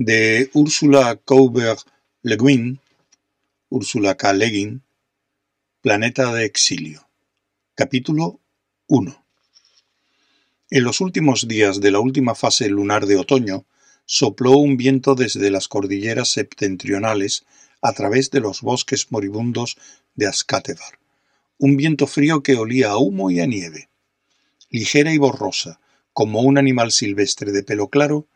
de Ursula Kauber-Le Guin, Ursula K. Le Guin, Planeta de Exilio. Capítulo 1. En los últimos días de la última fase lunar de otoño, sopló un viento desde las cordilleras septentrionales a través de los bosques moribundos de Ascatevar. Un viento frío que olía a humo y a nieve. Ligera y borrosa, como un animal silvestre de pelo claro,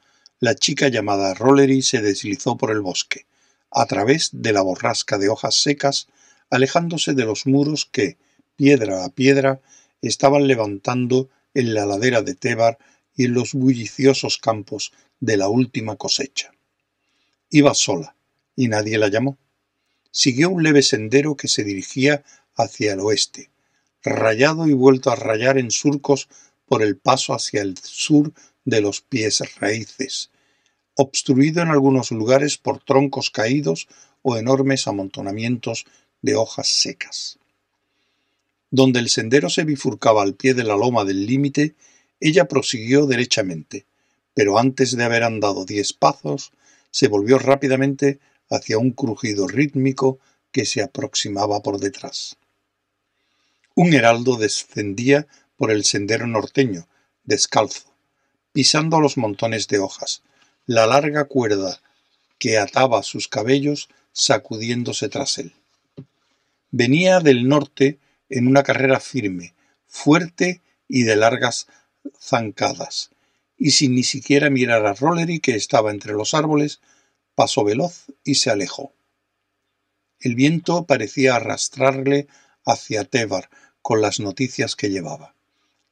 la chica llamada Rollery se deslizó por el bosque, a través de la borrasca de hojas secas, alejándose de los muros que, piedra a piedra, estaban levantando en la ladera de Tebar y en los bulliciosos campos de la última cosecha. Iba sola, y nadie la llamó. Siguió un leve sendero que se dirigía hacia el oeste, rayado y vuelto a rayar en surcos por el paso hacia el sur de los pies raíces, obstruido en algunos lugares por troncos caídos o enormes amontonamientos de hojas secas. Donde el sendero se bifurcaba al pie de la loma del límite, ella prosiguió derechamente, pero antes de haber andado diez pasos, se volvió rápidamente hacia un crujido rítmico que se aproximaba por detrás. Un heraldo descendía por el sendero norteño, descalzo, pisando los montones de hojas, la larga cuerda que ataba sus cabellos sacudiéndose tras él. Venía del norte en una carrera firme, fuerte y de largas zancadas, y sin ni siquiera mirar a Rollery que estaba entre los árboles, pasó veloz y se alejó. El viento parecía arrastrarle hacia Tevar con las noticias que llevaba.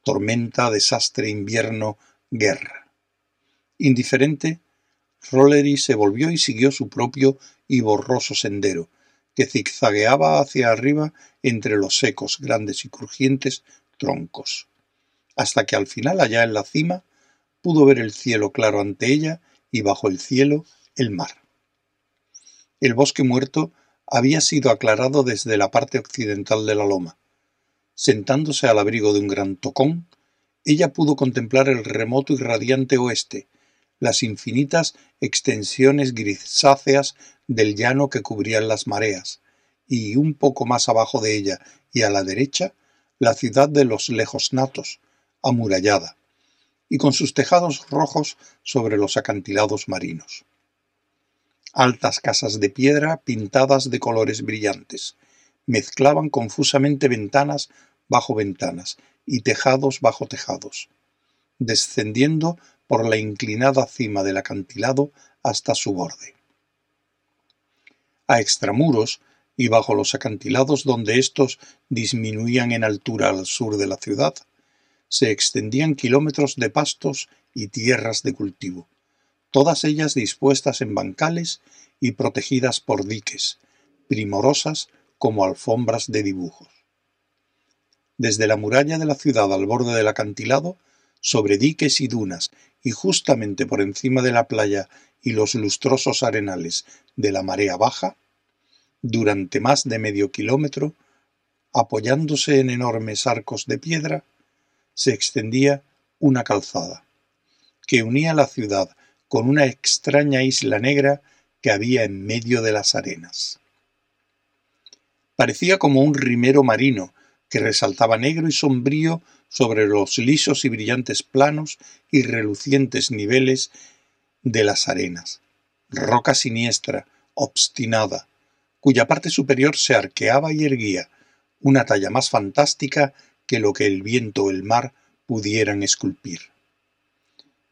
Tormenta, desastre, invierno, guerra. Indiferente, Rollery se volvió y siguió su propio y borroso sendero, que zigzagueaba hacia arriba entre los secos, grandes y crujientes troncos, hasta que al final, allá en la cima, pudo ver el cielo claro ante ella y bajo el cielo el mar. El bosque muerto había sido aclarado desde la parte occidental de la loma. Sentándose al abrigo de un gran tocón, ella pudo contemplar el remoto y radiante oeste, las infinitas extensiones grisáceas del llano que cubrían las mareas, y un poco más abajo de ella y a la derecha, la ciudad de los lejos natos, amurallada, y con sus tejados rojos sobre los acantilados marinos. Altas casas de piedra pintadas de colores brillantes, mezclaban confusamente ventanas bajo ventanas y tejados bajo tejados, descendiendo por la inclinada cima del acantilado hasta su borde. A extramuros y bajo los acantilados donde éstos disminuían en altura al sur de la ciudad, se extendían kilómetros de pastos y tierras de cultivo, todas ellas dispuestas en bancales y protegidas por diques, primorosas como alfombras de dibujos. Desde la muralla de la ciudad al borde del acantilado, sobre diques y dunas, y justamente por encima de la playa y los lustrosos arenales de la marea baja, durante más de medio kilómetro, apoyándose en enormes arcos de piedra, se extendía una calzada, que unía la ciudad con una extraña isla negra que había en medio de las arenas. Parecía como un rimero marino que resaltaba negro y sombrío sobre los lisos y brillantes planos y relucientes niveles de las arenas. Roca siniestra, obstinada, cuya parte superior se arqueaba y erguía, una talla más fantástica que lo que el viento o el mar pudieran esculpir.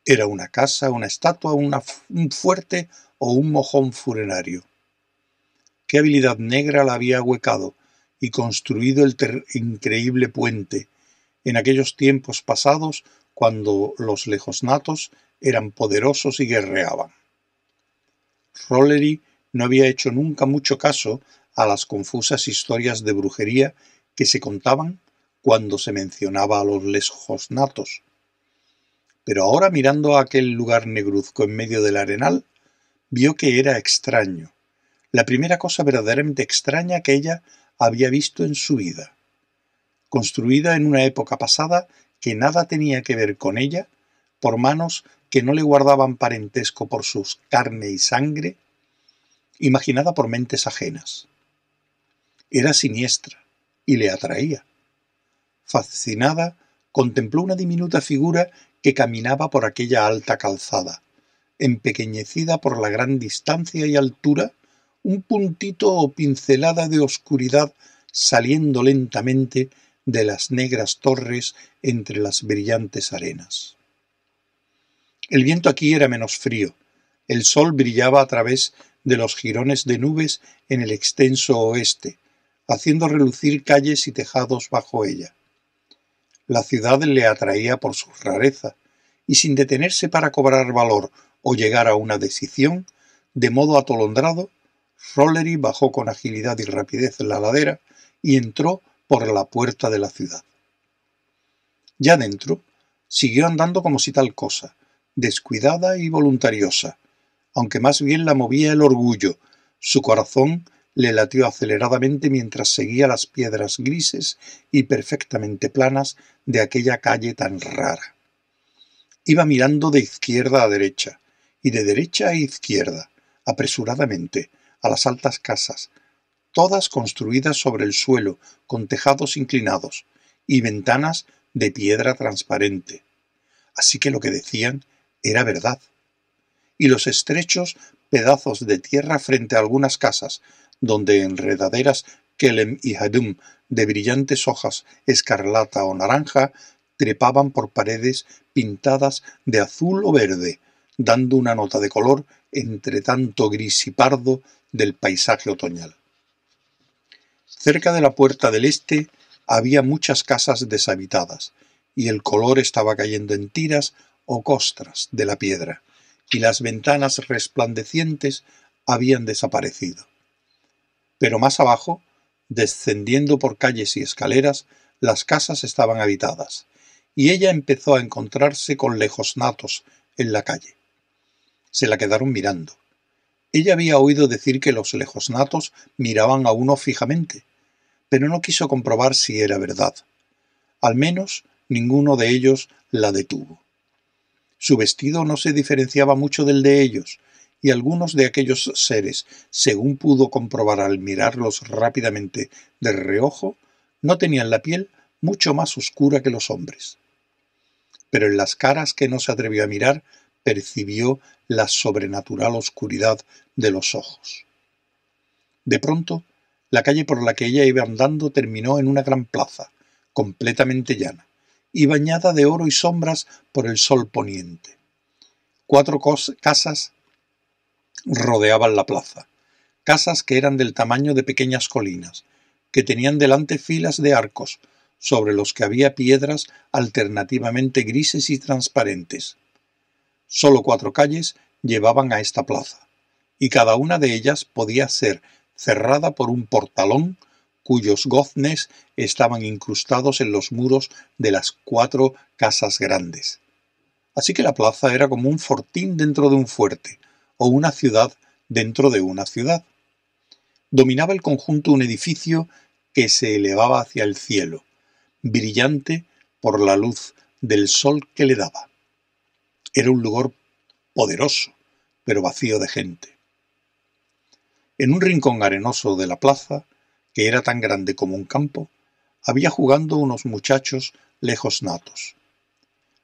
Era una casa, una estatua, un fuerte o un mojón funerario. Qué habilidad negra la había ahuecado, y construido el increíble puente, en aquellos tiempos pasados cuando los lejosnatos eran poderosos y guerreaban. Rollery no había hecho nunca mucho caso a las confusas historias de brujería que se contaban cuando se mencionaba a los lejosnatos. Pero ahora mirando a aquel lugar negruzco en medio del arenal, vio que era extraño, la primera cosa verdaderamente extraña que ella había visto en su vida. Construida en una época pasada que nada tenía que ver con ella, por manos que no le guardaban parentesco por sus carne y sangre, imaginada por mentes ajenas. Era siniestra y le atraía. Fascinada, contempló una diminuta figura que caminaba por aquella alta calzada, empequeñecida por la gran distancia y altura, un puntito o pincelada de oscuridad saliendo lentamente de las negras torres entre las brillantes arenas. El viento aquí era menos frío, el sol brillaba a través de los jirones de nubes en el extenso oeste, haciendo relucir calles y tejados bajo ella. La ciudad le atraía por su rareza, y sin detenerse para cobrar valor o llegar a una decisión, de modo atolondrado, Rollery bajó con agilidad y rapidez la ladera y entró por la puerta de la ciudad. Ya dentro, siguió andando como si tal cosa, descuidada y voluntariosa, aunque más bien la movía el orgullo, su corazón le latió aceleradamente mientras seguía las piedras grises y perfectamente planas de aquella calle tan rara. Iba mirando de izquierda a derecha y de derecha a izquierda, apresuradamente, a las altas casas, todas construidas sobre el suelo, con tejados inclinados y ventanas de piedra transparente. Así que lo que decían era verdad. Y los estrechos pedazos de tierra frente a algunas casas, donde enredaderas kelem y hadum de brillantes hojas escarlata o naranja trepaban por paredes pintadas de azul o verde, dando una nota de color entre tanto gris y pardo del paisaje otoñal. Cerca de la puerta del este había muchas casas deshabitadas, y el color estaba cayendo en tiras o costras de la piedra, y las ventanas resplandecientes habían desaparecido. Pero más abajo, descendiendo por calles y escaleras, las casas estaban habitadas, y ella empezó a encontrarse con lejos natos en la calle. Se la quedaron mirando. Ella había oído decir que los lejosnatos miraban a uno fijamente, pero no quiso comprobar si era verdad. Al menos ninguno de ellos la detuvo. Su vestido no se diferenciaba mucho del de ellos, y algunos de aquellos seres, según pudo comprobar al mirarlos rápidamente de reojo, no tenían la piel mucho más oscura que los hombres. Pero en las caras que no se atrevió a mirar percibió la sobrenatural oscuridad de los ojos. De pronto la calle por la que ella iba andando terminó en una gran plaza, completamente llana, y bañada de oro y sombras por el sol poniente. Cuatro casas rodeaban la plaza, casas que eran del tamaño de pequeñas colinas, que tenían delante filas de arcos, sobre los que había piedras alternativamente grises y transparentes. Solo cuatro calles llevaban a esta plaza, y cada una de ellas podía ser cerrada por un portalón cuyos goznes estaban incrustados en los muros de las cuatro casas grandes. Así que la plaza era como un fortín dentro de un fuerte, o una ciudad dentro de una ciudad. Dominaba el conjunto un edificio que se elevaba hacia el cielo, brillante por la luz del sol que le daba. Era un lugar poderoso, pero vacío de gente. En un rincón arenoso de la plaza, que era tan grande como un campo, había jugando unos muchachos lejos natos.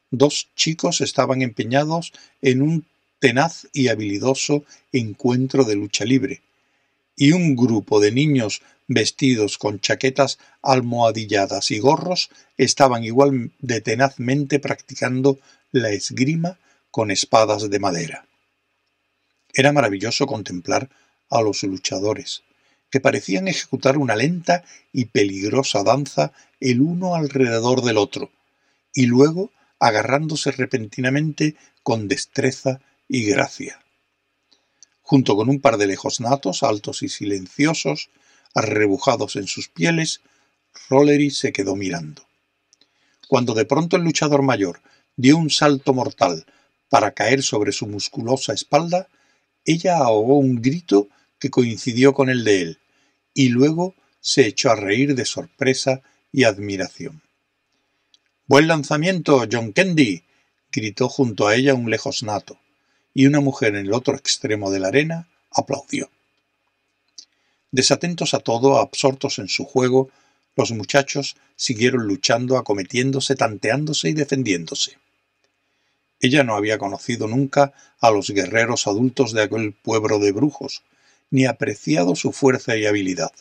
Dos chicos estaban empeñados en un tenaz y habilidoso encuentro de lucha libre, y un grupo de niños vestidos con chaquetas almohadilladas y gorros estaban igual de tenazmente practicando la esgrima con espadas de madera. Era maravilloso contemplar a los luchadores, que parecían ejecutar una lenta y peligrosa danza el uno alrededor del otro, y luego agarrándose repentinamente con destreza y gracia. Junto con un par de lejos natos, altos y silenciosos, arrebujados en sus pieles, Rollery se quedó mirando. Cuando de pronto el luchador mayor dio un salto mortal para caer sobre su musculosa espalda, ella ahogó un grito que coincidió con el de él, y luego se echó a reír de sorpresa y admiración. Buen lanzamiento, John Candy, gritó junto a ella un lejos nato, y una mujer en el otro extremo de la arena aplaudió. Desatentos a todo, absortos en su juego, los muchachos siguieron luchando, acometiéndose, tanteándose y defendiéndose. Ella no había conocido nunca a los guerreros adultos de aquel pueblo de brujos, ni apreciado su fuerza y habilidad.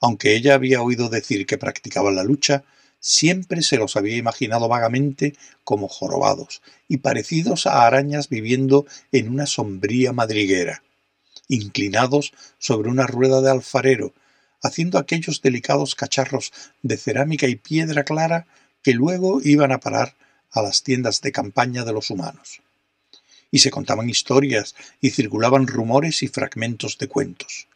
Aunque ella había oído decir que practicaban la lucha, siempre se los había imaginado vagamente como jorobados y parecidos a arañas viviendo en una sombría madriguera, inclinados sobre una rueda de alfarero, haciendo aquellos delicados cacharros de cerámica y piedra clara que luego iban a parar a las tiendas de campaña de los humanos. Y se contaban historias y circulaban rumores y fragmentos de cuentos.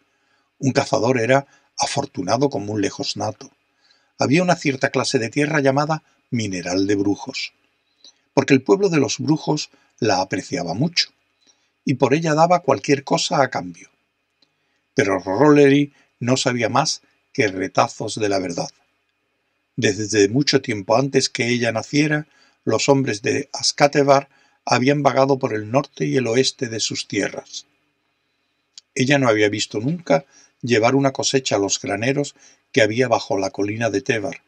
Un cazador era afortunado como un lejos nato. Había una cierta clase de tierra llamada mineral de brujos, porque el pueblo de los brujos la apreciaba mucho, y por ella daba cualquier cosa a cambio. Pero Rollery no sabía más que retazos de la verdad. Desde mucho tiempo antes que ella naciera, los hombres de Ascatebar habían vagado por el norte y el oeste de sus tierras. Ella no había visto nunca llevar una cosecha a los graneros que había bajo la colina de Tebar,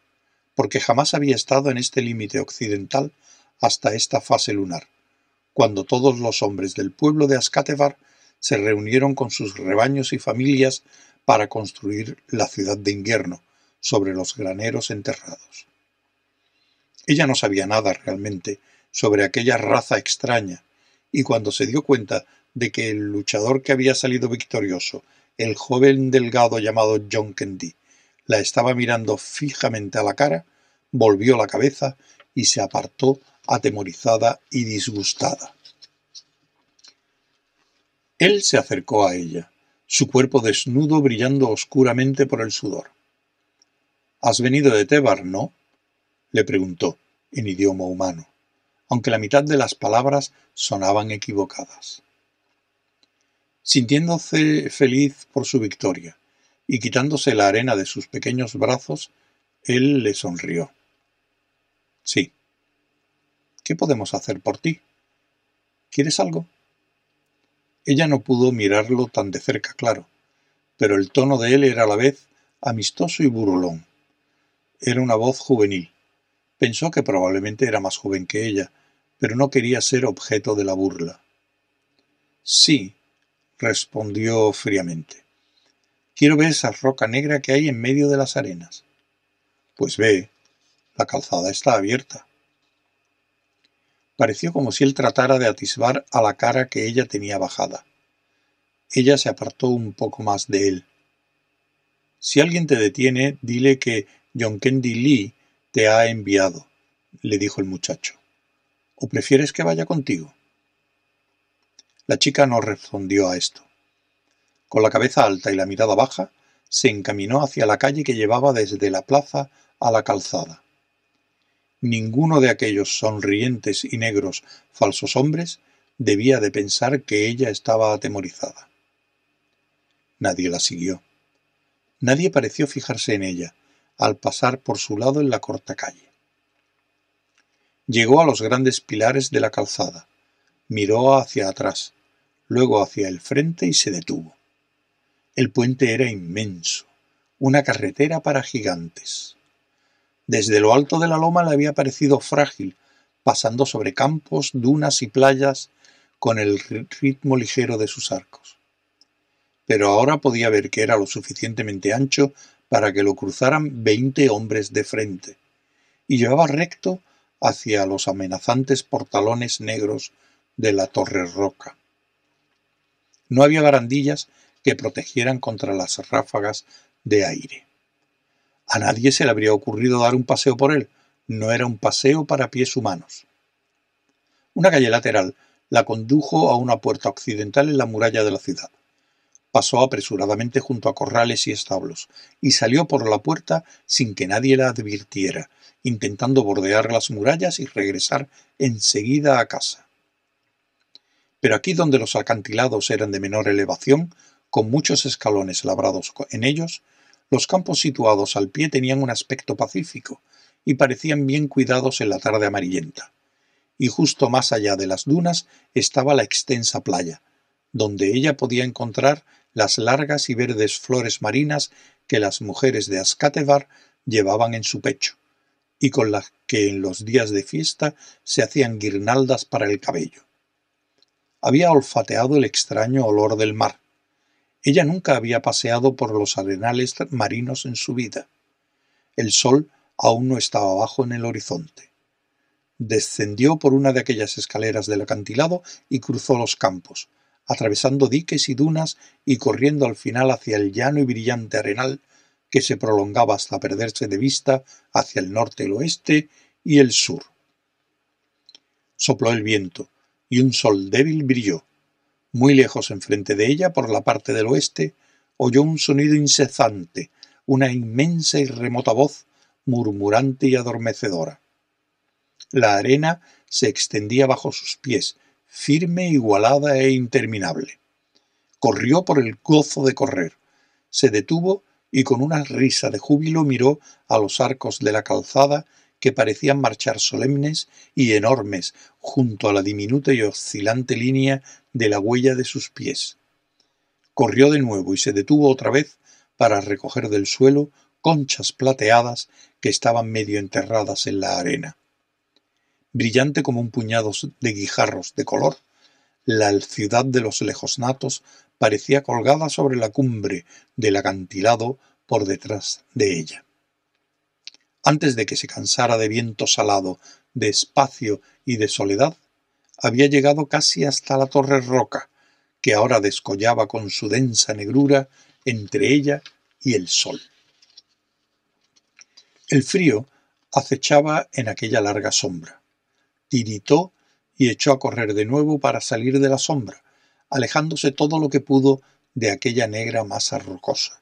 porque jamás había estado en este límite occidental hasta esta fase lunar, cuando todos los hombres del pueblo de Ascatebar se reunieron con sus rebaños y familias para construir la ciudad de invierno sobre los graneros enterrados. Ella no sabía nada realmente sobre aquella raza extraña, y cuando se dio cuenta de que el luchador que había salido victorioso, el joven delgado llamado John Candy, la estaba mirando fijamente a la cara, volvió la cabeza y se apartó atemorizada y disgustada. Él se acercó a ella, su cuerpo desnudo brillando oscuramente por el sudor. Has venido de Tebar, ¿no? Le preguntó, en idioma humano, aunque la mitad de las palabras sonaban equivocadas. Sintiéndose feliz por su victoria y quitándose la arena de sus pequeños brazos, él le sonrió. Sí. ¿Qué podemos hacer por ti? ¿Quieres algo? Ella no pudo mirarlo tan de cerca, claro, pero el tono de él era a la vez amistoso y burlón. Era una voz juvenil. Pensó que probablemente era más joven que ella, pero no quería ser objeto de la burla. Sí, respondió fríamente. Quiero ver esa roca negra que hay en medio de las arenas. Pues ve, la calzada está abierta. Pareció como si él tratara de atisbar a la cara que ella tenía bajada. Ella se apartó un poco más de él. Si alguien te detiene, dile que John Kendy Lee te ha enviado, le dijo el muchacho. ¿O prefieres que vaya contigo? La chica no respondió a esto. Con la cabeza alta y la mirada baja, se encaminó hacia la calle que llevaba desde la plaza a la calzada. Ninguno de aquellos sonrientes y negros falsos hombres debía de pensar que ella estaba atemorizada. Nadie la siguió. Nadie pareció fijarse en ella, al pasar por su lado en la corta calle. Llegó a los grandes pilares de la calzada, miró hacia atrás, luego hacia el frente y se detuvo. El puente era inmenso, una carretera para gigantes. Desde lo alto de la loma le había parecido frágil, pasando sobre campos, dunas y playas con el ritmo ligero de sus arcos. Pero ahora podía ver que era lo suficientemente ancho para que lo cruzaran veinte hombres de frente, y llevaba recto hacia los amenazantes portalones negros de la torre roca. No había barandillas que protegieran contra las ráfagas de aire. A nadie se le habría ocurrido dar un paseo por él. No era un paseo para pies humanos. Una calle lateral la condujo a una puerta occidental en la muralla de la ciudad. Pasó apresuradamente junto a corrales y establos, y salió por la puerta sin que nadie la advirtiera, intentando bordear las murallas y regresar enseguida a casa. Pero aquí donde los acantilados eran de menor elevación, con muchos escalones labrados en ellos, los campos situados al pie tenían un aspecto pacífico y parecían bien cuidados en la tarde amarillenta, y justo más allá de las dunas estaba la extensa playa, donde ella podía encontrar las largas y verdes flores marinas que las mujeres de Ascatevar llevaban en su pecho, y con las que en los días de fiesta se hacían guirnaldas para el cabello. Había olfateado el extraño olor del mar. Ella nunca había paseado por los arenales marinos en su vida. El sol aún no estaba abajo en el horizonte. Descendió por una de aquellas escaleras del acantilado y cruzó los campos, atravesando diques y dunas y corriendo al final hacia el llano y brillante arenal que se prolongaba hasta perderse de vista hacia el norte, el oeste y el sur. Sopló el viento, y un sol débil brilló. Muy lejos enfrente de ella, por la parte del oeste, oyó un sonido incesante, una inmensa y remota voz, murmurante y adormecedora. La arena se extendía bajo sus pies, firme, igualada e interminable. Corrió por el gozo de correr, se detuvo y con una risa de júbilo miró a los arcos de la calzada que parecían marchar solemnes y enormes junto a la diminuta y oscilante línea de la huella de sus pies. Corrió de nuevo y se detuvo otra vez para recoger del suelo conchas plateadas que estaban medio enterradas en la arena brillante como un puñado de guijarros de color, la ciudad de los lejos natos parecía colgada sobre la cumbre del acantilado por detrás de ella. Antes de que se cansara de viento salado, de espacio y de soledad, había llegado casi hasta la torre roca, que ahora descollaba con su densa negrura entre ella y el sol. El frío acechaba en aquella larga sombra tiritó y echó a correr de nuevo para salir de la sombra, alejándose todo lo que pudo de aquella negra masa rocosa.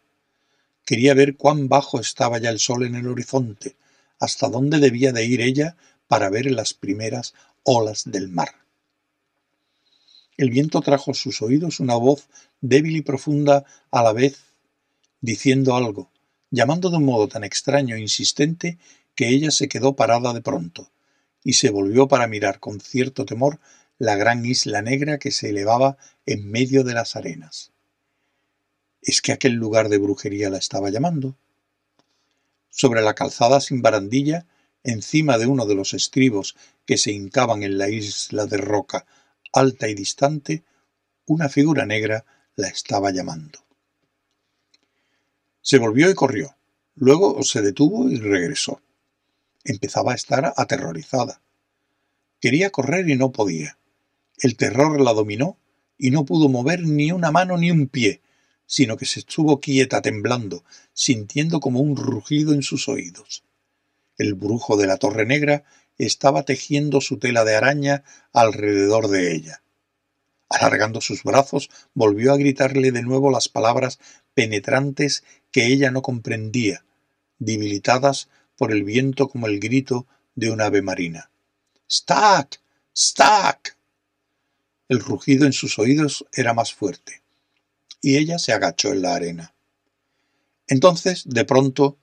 Quería ver cuán bajo estaba ya el sol en el horizonte, hasta dónde debía de ir ella para ver las primeras olas del mar. El viento trajo a sus oídos una voz débil y profunda a la vez, diciendo algo, llamando de un modo tan extraño e insistente que ella se quedó parada de pronto, y se volvió para mirar con cierto temor la gran isla negra que se elevaba en medio de las arenas. ¿Es que aquel lugar de brujería la estaba llamando? Sobre la calzada sin barandilla, encima de uno de los estribos que se hincaban en la isla de roca alta y distante, una figura negra la estaba llamando. Se volvió y corrió. Luego se detuvo y regresó. Empezaba a estar aterrorizada. Quería correr y no podía. El terror la dominó y no pudo mover ni una mano ni un pie, sino que se estuvo quieta temblando, sintiendo como un rugido en sus oídos. El brujo de la Torre Negra estaba tejiendo su tela de araña alrededor de ella. Alargando sus brazos, volvió a gritarle de nuevo las palabras penetrantes que ella no comprendía, debilitadas por el viento como el grito de un ave marina. ¡Stack! ¡Stack! El rugido en sus oídos era más fuerte, y ella se agachó en la arena. Entonces, de pronto,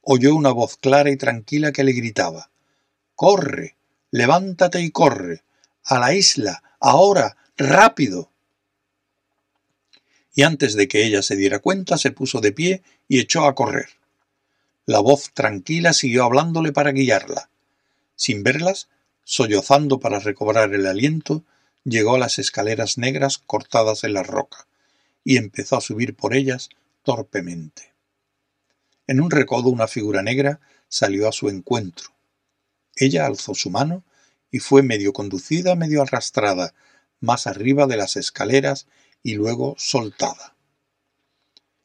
oyó una voz clara y tranquila que le gritaba Corre, levántate y corre, a la isla, ahora, rápido. Y antes de que ella se diera cuenta, se puso de pie y echó a correr. La voz tranquila siguió hablándole para guiarla. Sin verlas, sollozando para recobrar el aliento, llegó a las escaleras negras cortadas en la roca y empezó a subir por ellas torpemente. En un recodo una figura negra salió a su encuentro. Ella alzó su mano y fue medio conducida, medio arrastrada, más arriba de las escaleras y luego soltada.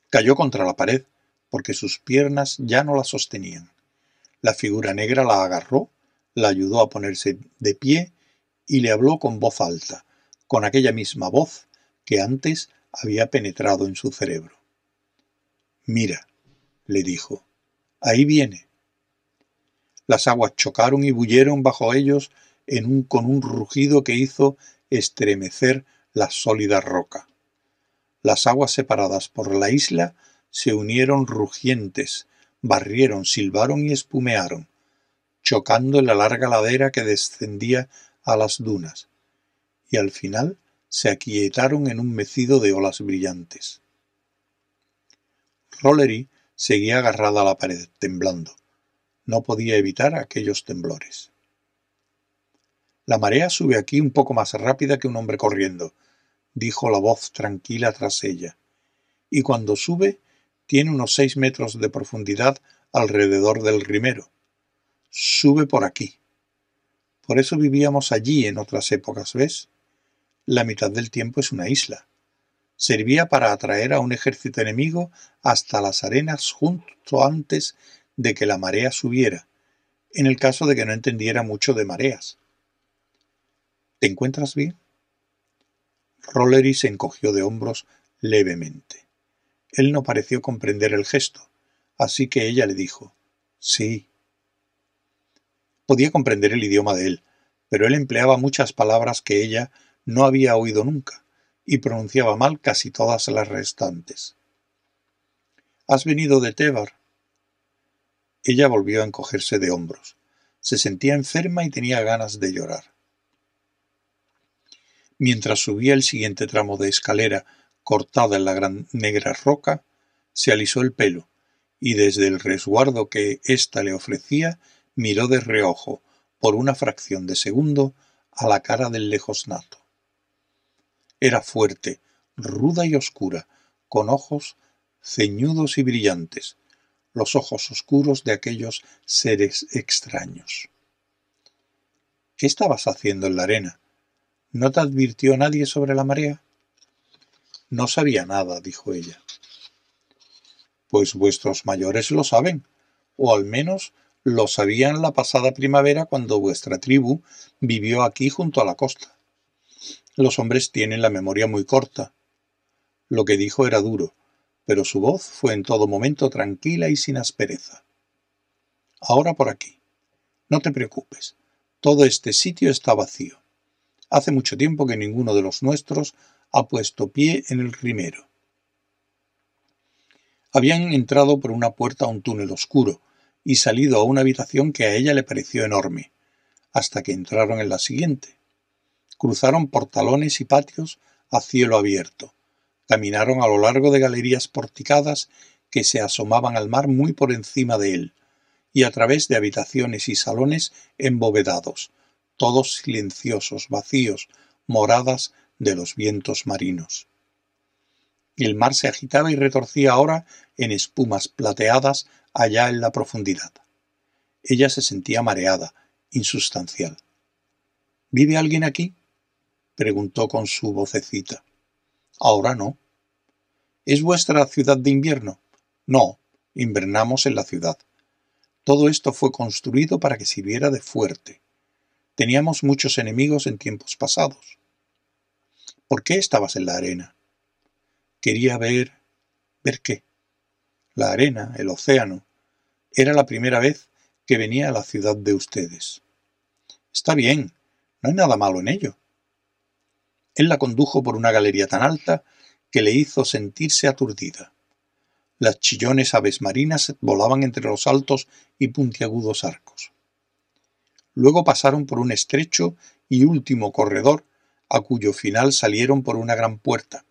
Cayó contra la pared porque sus piernas ya no la sostenían. La figura negra la agarró, la ayudó a ponerse de pie y le habló con voz alta, con aquella misma voz que antes había penetrado en su cerebro. Mira, le dijo, ahí viene. Las aguas chocaron y bullieron bajo ellos en un, con un rugido que hizo estremecer la sólida roca. Las aguas separadas por la isla se unieron rugientes, barrieron, silbaron y espumearon, chocando en la larga ladera que descendía a las dunas, y al final se aquietaron en un mecido de olas brillantes. Rollery seguía agarrada a la pared, temblando. No podía evitar aquellos temblores. La marea sube aquí un poco más rápida que un hombre corriendo, dijo la voz tranquila tras ella, y cuando sube tiene unos seis metros de profundidad alrededor del rimero. Sube por aquí. Por eso vivíamos allí en otras épocas, ¿ves? La mitad del tiempo es una isla. Servía para atraer a un ejército enemigo hasta las arenas justo antes de que la marea subiera, en el caso de que no entendiera mucho de mareas. ¿Te encuentras bien? Rollery se encogió de hombros levemente. Él no pareció comprender el gesto, así que ella le dijo Sí. Podía comprender el idioma de él, pero él empleaba muchas palabras que ella no había oído nunca, y pronunciaba mal casi todas las restantes. ¿Has venido de Tebar? Ella volvió a encogerse de hombros. Se sentía enferma y tenía ganas de llorar. Mientras subía el siguiente tramo de escalera cortada en la gran negra roca, se alisó el pelo, y desde el resguardo que ésta le ofrecía, miró de reojo, por una fracción de segundo, a la cara del lejos nato. Era fuerte, ruda y oscura, con ojos ceñudos y brillantes, los ojos oscuros de aquellos seres extraños. ¿Qué estabas haciendo en la arena? ¿No te advirtió nadie sobre la marea? No sabía nada, dijo ella. Pues vuestros mayores lo saben, o al menos lo sabían la pasada primavera cuando vuestra tribu vivió aquí junto a la costa. Los hombres tienen la memoria muy corta. Lo que dijo era duro, pero su voz fue en todo momento tranquila y sin aspereza. Ahora por aquí. No te preocupes. Todo este sitio está vacío. Hace mucho tiempo que ninguno de los nuestros ha puesto pie en el rimero. Habían entrado por una puerta a un túnel oscuro y salido a una habitación que a ella le pareció enorme, hasta que entraron en la siguiente. Cruzaron portalones y patios a cielo abierto. Caminaron a lo largo de galerías porticadas que se asomaban al mar muy por encima de él, y a través de habitaciones y salones embovedados, todos silenciosos, vacíos, moradas de los vientos marinos. El mar se agitaba y retorcía ahora en espumas plateadas allá en la profundidad. Ella se sentía mareada, insustancial. ¿Vive alguien aquí? preguntó con su vocecita. Ahora no. ¿Es vuestra ciudad de invierno? No, invernamos en la ciudad. Todo esto fue construido para que sirviera de fuerte. Teníamos muchos enemigos en tiempos pasados. ¿Por qué estabas en la arena? Quería ver... ¿Ver qué? La arena, el océano. Era la primera vez que venía a la ciudad de ustedes. Está bien, no hay nada malo en ello. Él la condujo por una galería tan alta que le hizo sentirse aturdida. Las chillones aves marinas volaban entre los altos y puntiagudos arcos. Luego pasaron por un estrecho y último corredor, a cuyo final salieron por una gran puerta,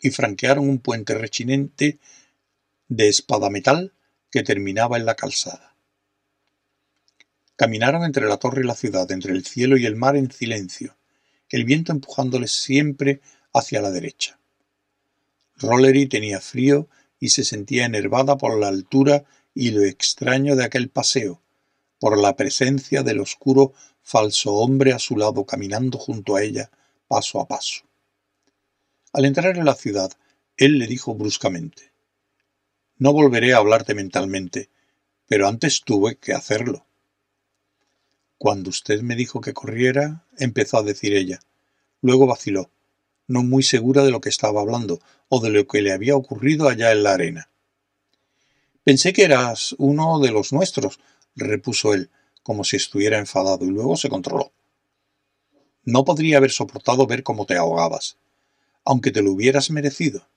y franquearon un puente rechinente de espada metal que terminaba en la calzada. Caminaron entre la torre y la ciudad, entre el cielo y el mar en silencio, el viento empujándoles siempre hacia la derecha. Rollery tenía frío y se sentía enervada por la altura y lo extraño de aquel paseo, por la presencia del oscuro falso hombre a su lado caminando junto a ella paso a paso. Al entrar en la ciudad, él le dijo bruscamente No volveré a hablarte mentalmente, pero antes tuve que hacerlo. Cuando usted me dijo que corriera, empezó a decir ella. Luego vaciló, no muy segura de lo que estaba hablando o de lo que le había ocurrido allá en la arena. Pensé que eras uno de los nuestros, repuso él, como si estuviera enfadado, y luego se controló. No podría haber soportado ver cómo te ahogabas, aunque te lo hubieras merecido.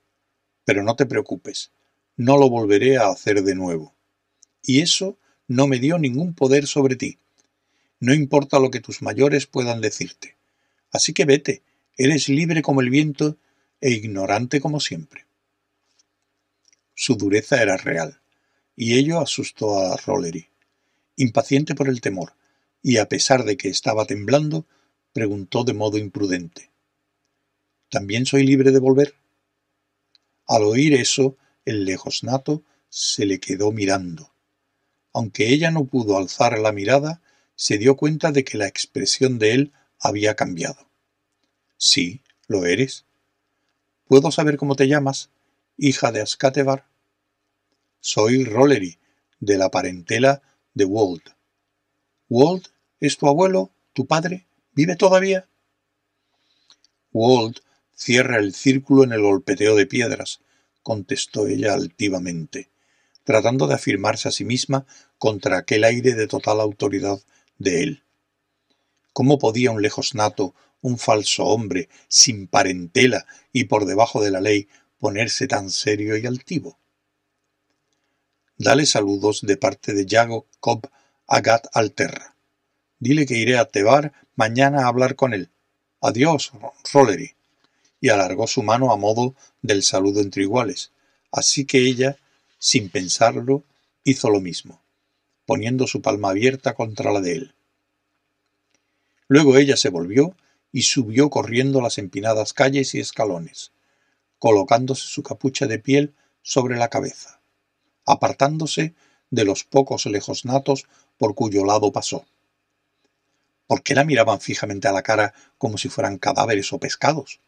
Pero no te preocupes, no lo volveré a hacer de nuevo. Y eso no me dio ningún poder sobre ti. No importa lo que tus mayores puedan decirte. Así que vete, eres libre como el viento e ignorante como siempre. Su dureza era real, y ello asustó a Rollery. Impaciente por el temor, y a pesar de que estaba temblando, preguntó de modo imprudente. ¿También soy libre de volver? Al oír eso, el lejosnato se le quedó mirando. Aunque ella no pudo alzar la mirada, se dio cuenta de que la expresión de él había cambiado. Sí, lo eres. ¿Puedo saber cómo te llamas, hija de Ascatebar? Soy Rollery, de la parentela de Wold. ¿Wold es tu abuelo, tu padre? ¿Vive todavía? Wold cierra el círculo en el golpeteo de piedras, contestó ella altivamente, tratando de afirmarse a sí misma contra aquel aire de total autoridad de él. ¿Cómo podía un lejos nato, un falso hombre, sin parentela y por debajo de la ley, ponerse tan serio y altivo? Dale saludos de parte de Yago Cobb Agat Alterra. Dile que iré a Tebar mañana a hablar con él. Adiós, Rollery. Y alargó su mano a modo del saludo entre iguales. Así que ella, sin pensarlo, hizo lo mismo poniendo su palma abierta contra la de él. Luego ella se volvió y subió corriendo las empinadas calles y escalones, colocándose su capucha de piel sobre la cabeza, apartándose de los pocos lejos natos por cuyo lado pasó. ¿Por qué la miraban fijamente a la cara como si fueran cadáveres o pescados?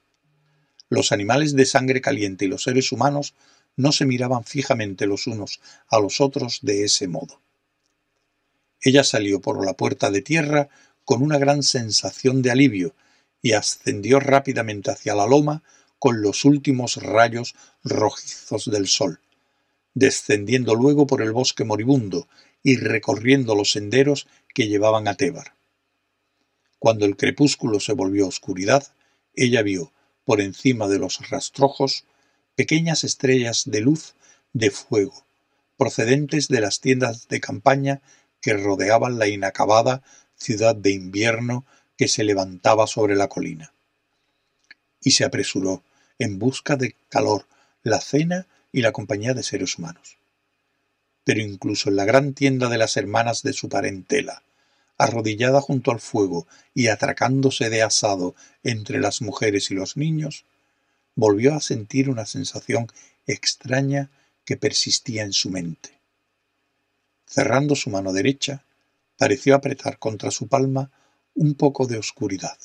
Los animales de sangre caliente y los seres humanos no se miraban fijamente los unos a los otros de ese modo. Ella salió por la puerta de tierra con una gran sensación de alivio y ascendió rápidamente hacia la loma con los últimos rayos rojizos del sol, descendiendo luego por el bosque moribundo y recorriendo los senderos que llevaban a Tébar. Cuando el crepúsculo se volvió oscuridad, ella vio, por encima de los rastrojos, pequeñas estrellas de luz de fuego, procedentes de las tiendas de campaña que rodeaban la inacabada ciudad de invierno que se levantaba sobre la colina. Y se apresuró, en busca de calor, la cena y la compañía de seres humanos. Pero incluso en la gran tienda de las hermanas de su parentela, arrodillada junto al fuego y atracándose de asado entre las mujeres y los niños, volvió a sentir una sensación extraña que persistía en su mente. Cerrando su mano derecha, pareció apretar contra su palma un poco de oscuridad,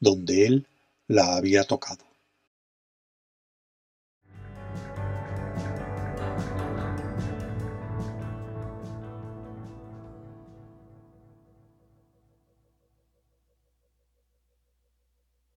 donde él la había tocado.